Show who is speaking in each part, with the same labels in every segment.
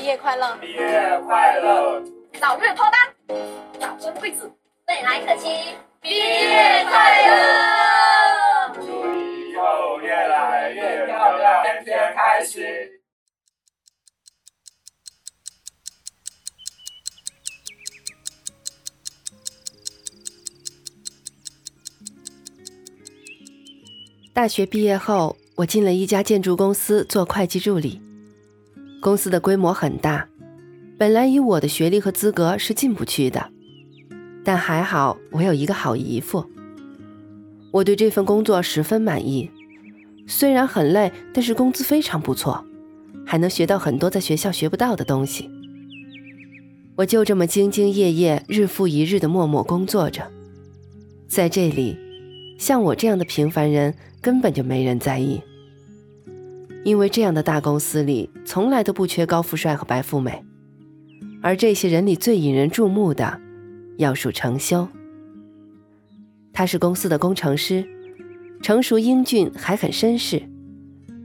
Speaker 1: 毕业快乐，
Speaker 2: 毕业快乐，
Speaker 3: 早日脱单，
Speaker 4: 早生贵子，未来可期，
Speaker 3: 毕业快乐！
Speaker 2: 祝你以后越来越漂亮，天天开心。
Speaker 5: 大学毕业后，我进了一家建筑公司做会计助理。公司的规模很大，本来以我的学历和资格是进不去的，但还好我有一个好姨父。我对这份工作十分满意，虽然很累，但是工资非常不错，还能学到很多在学校学不到的东西。我就这么兢兢业业、日复一日的默默工作着，在这里，像我这样的平凡人根本就没人在意。因为这样的大公司里从来都不缺高富帅和白富美，而这些人里最引人注目的，要数程修。他是公司的工程师，成熟英俊，还很绅士。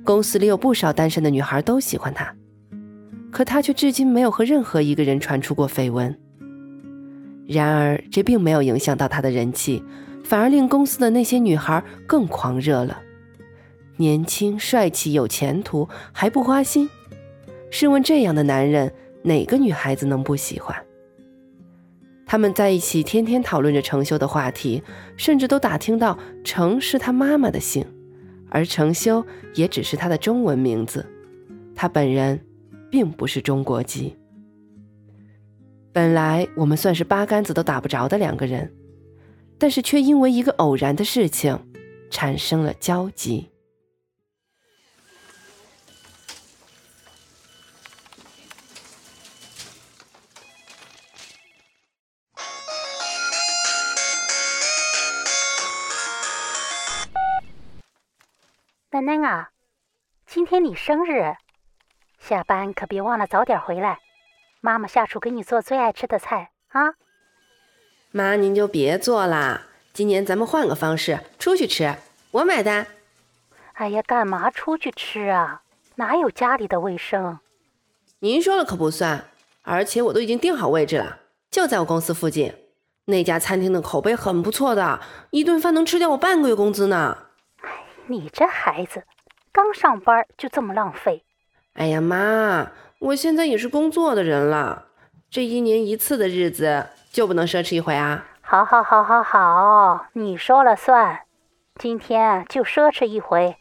Speaker 5: 公司里有不少单身的女孩都喜欢他，可他却至今没有和任何一个人传出过绯闻。然而，这并没有影响到他的人气，反而令公司的那些女孩更狂热了。年轻帅气有前途还不花心，试问这样的男人，哪个女孩子能不喜欢？他们在一起天天讨论着程修的话题，甚至都打听到程是他妈妈的姓，而程修也只是他的中文名字，他本人并不是中国籍。本来我们算是八竿子都打不着的两个人，但是却因为一个偶然的事情，产生了交集。
Speaker 6: 囡囡啊，今天你生日，下班可别忘了早点回来。妈妈下厨给你做最爱吃的菜啊！
Speaker 5: 妈，您就别做啦，今年咱们换个方式，出去吃，我买单。
Speaker 6: 哎呀，干嘛出去吃啊？哪有家里的卫生？
Speaker 5: 您说了可不算，而且我都已经订好位置了，就在我公司附近。那家餐厅的口碑很不错的，一顿饭能吃掉我半个月工资呢。
Speaker 6: 你这孩子，刚上班就这么浪费。
Speaker 5: 哎呀妈，我现在也是工作的人了，这一年一次的日子就不能奢侈一回啊？
Speaker 6: 好，好，好，好，好，你说了算。今天就奢侈一回，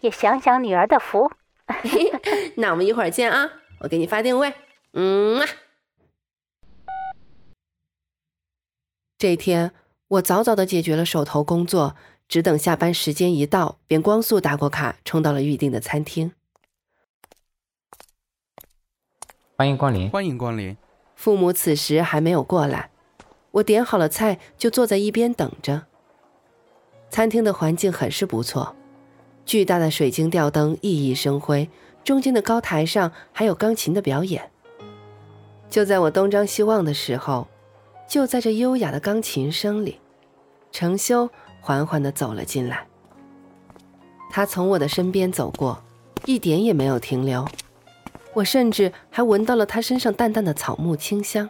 Speaker 6: 也享享女儿的福。
Speaker 5: 那我们一会儿见啊，我给你发定位。嗯。这天，我早早的解决了手头工作。只等下班时间一到，便光速打过卡，冲到了预定的餐厅。
Speaker 7: 欢迎光临，
Speaker 8: 欢迎光临。
Speaker 5: 父母此时还没有过来，我点好了菜，就坐在一边等着。餐厅的环境很是不错，巨大的水晶吊灯熠熠生辉，中间的高台上还有钢琴的表演。就在我东张西望的时候，就在这优雅的钢琴声里，程修。缓缓地走了进来，他从我的身边走过，一点也没有停留。我甚至还闻到了他身上淡淡的草木清香。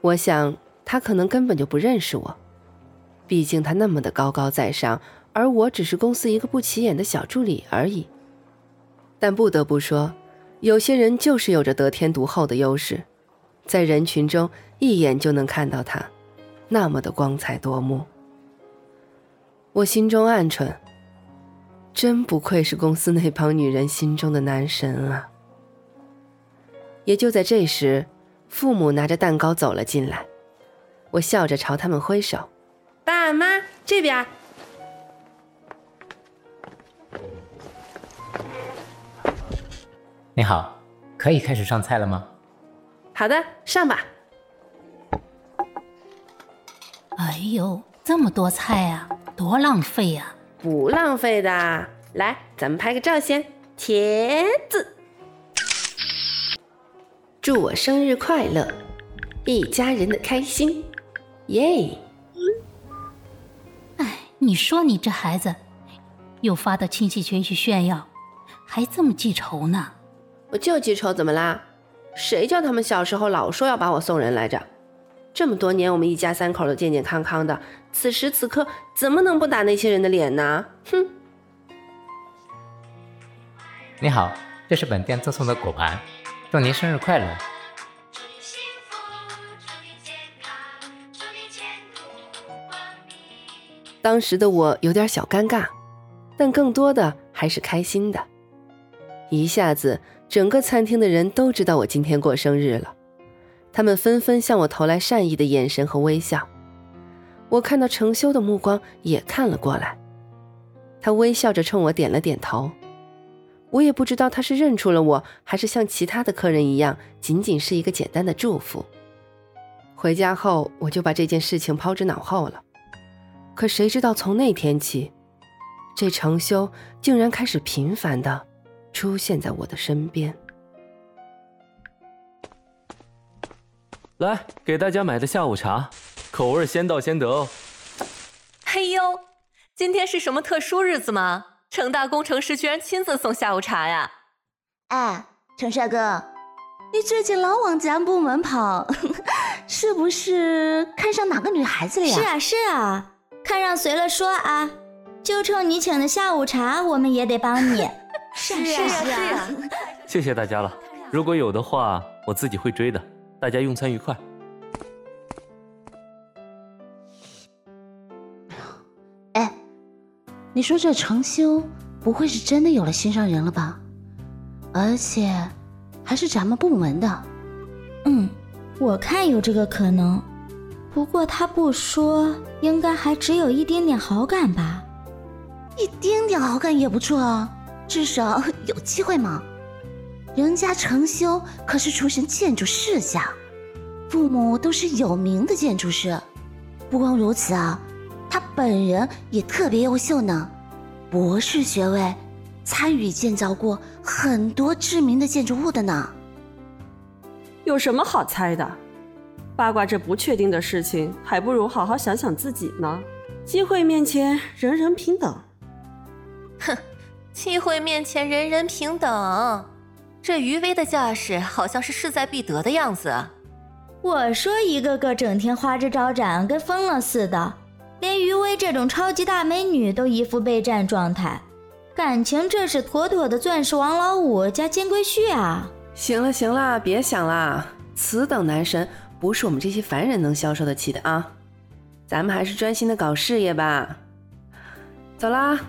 Speaker 5: 我想他可能根本就不认识我，毕竟他那么的高高在上，而我只是公司一个不起眼的小助理而已。但不得不说，有些人就是有着得天独厚的优势，在人群中一眼就能看到他，那么的光彩夺目。我心中暗忖，真不愧是公司那帮女人心中的男神啊！也就在这时，父母拿着蛋糕走了进来，我笑着朝他们挥手：“爸妈这边。”
Speaker 7: 你好，可以开始上菜了吗？
Speaker 5: 好的，上吧。
Speaker 9: 哎呦，这么多菜啊！多浪费呀！
Speaker 5: 不浪费的，来，咱们拍个照先。茄子，祝我生日快乐，一家人的开心，耶！
Speaker 9: 哎，你说你这孩子，又发到亲戚群去炫耀，还这么记仇呢？
Speaker 5: 我就记仇，怎么啦？谁叫他们小时候老说要把我送人来着？这么多年，我们一家三口都健健康康的，此时此刻怎么能不打那些人的脸呢？哼！
Speaker 7: 你好，这是本店赠送的果盘，祝您生日快乐。
Speaker 5: 当时的我有点小尴尬，但更多的还是开心的。一下子，整个餐厅的人都知道我今天过生日了，他们纷纷向我投来善意的眼神和微笑。我看到程修的目光也看了过来，他微笑着冲我点了点头。我也不知道他是认出了我，还是像其他的客人一样，仅仅是一个简单的祝福。回家后，我就把这件事情抛之脑后了。可谁知道，从那天起，这程修竟然开始频繁的出现在我的身边。
Speaker 1: 来，给大家买的下午茶，口味先到先得哦。
Speaker 8: 嘿呦，今天是什么特殊日子吗？程大工程师居然亲自送下午茶呀！
Speaker 10: 哎，程帅哥，你最近老往咱部门跑，是不是看上哪个女孩子了呀？
Speaker 11: 是啊是啊。看上谁了说啊！就冲你请的下午茶，我们也得帮你。
Speaker 10: 是啊是啊，
Speaker 1: 谢谢大家了。如果有的话，我自己会追的。大家用餐愉快。
Speaker 10: 哎，你说这程修不会是真的有了心上人了吧？而且还是咱们部门的。
Speaker 11: 嗯，我看有这个可能。不过他不说，应该还只有一点点好感吧？
Speaker 10: 一丁点好感也不错啊，至少有机会嘛。人家程修可是出身建筑世家，父母都是有名的建筑师。不光如此啊，他本人也特别优秀呢，博士学位，参与建造过很多知名的建筑物的呢。
Speaker 12: 有什么好猜的？八卦这不确定的事情，还不如好好想想自己呢。机会面前，人人平等。
Speaker 8: 哼，机会面前人人平等，这余威的架势好像是势在必得的样子。
Speaker 11: 我说一个个整天花枝招展，跟疯了似的，连余威这种超级大美女都一副备战状态，感情这是妥妥的钻石王老五加金龟婿啊！
Speaker 5: 行了行了，别想了，此等男神。不是我们这些凡人能消受得起的啊！咱们还是专心的搞事业吧。走啦。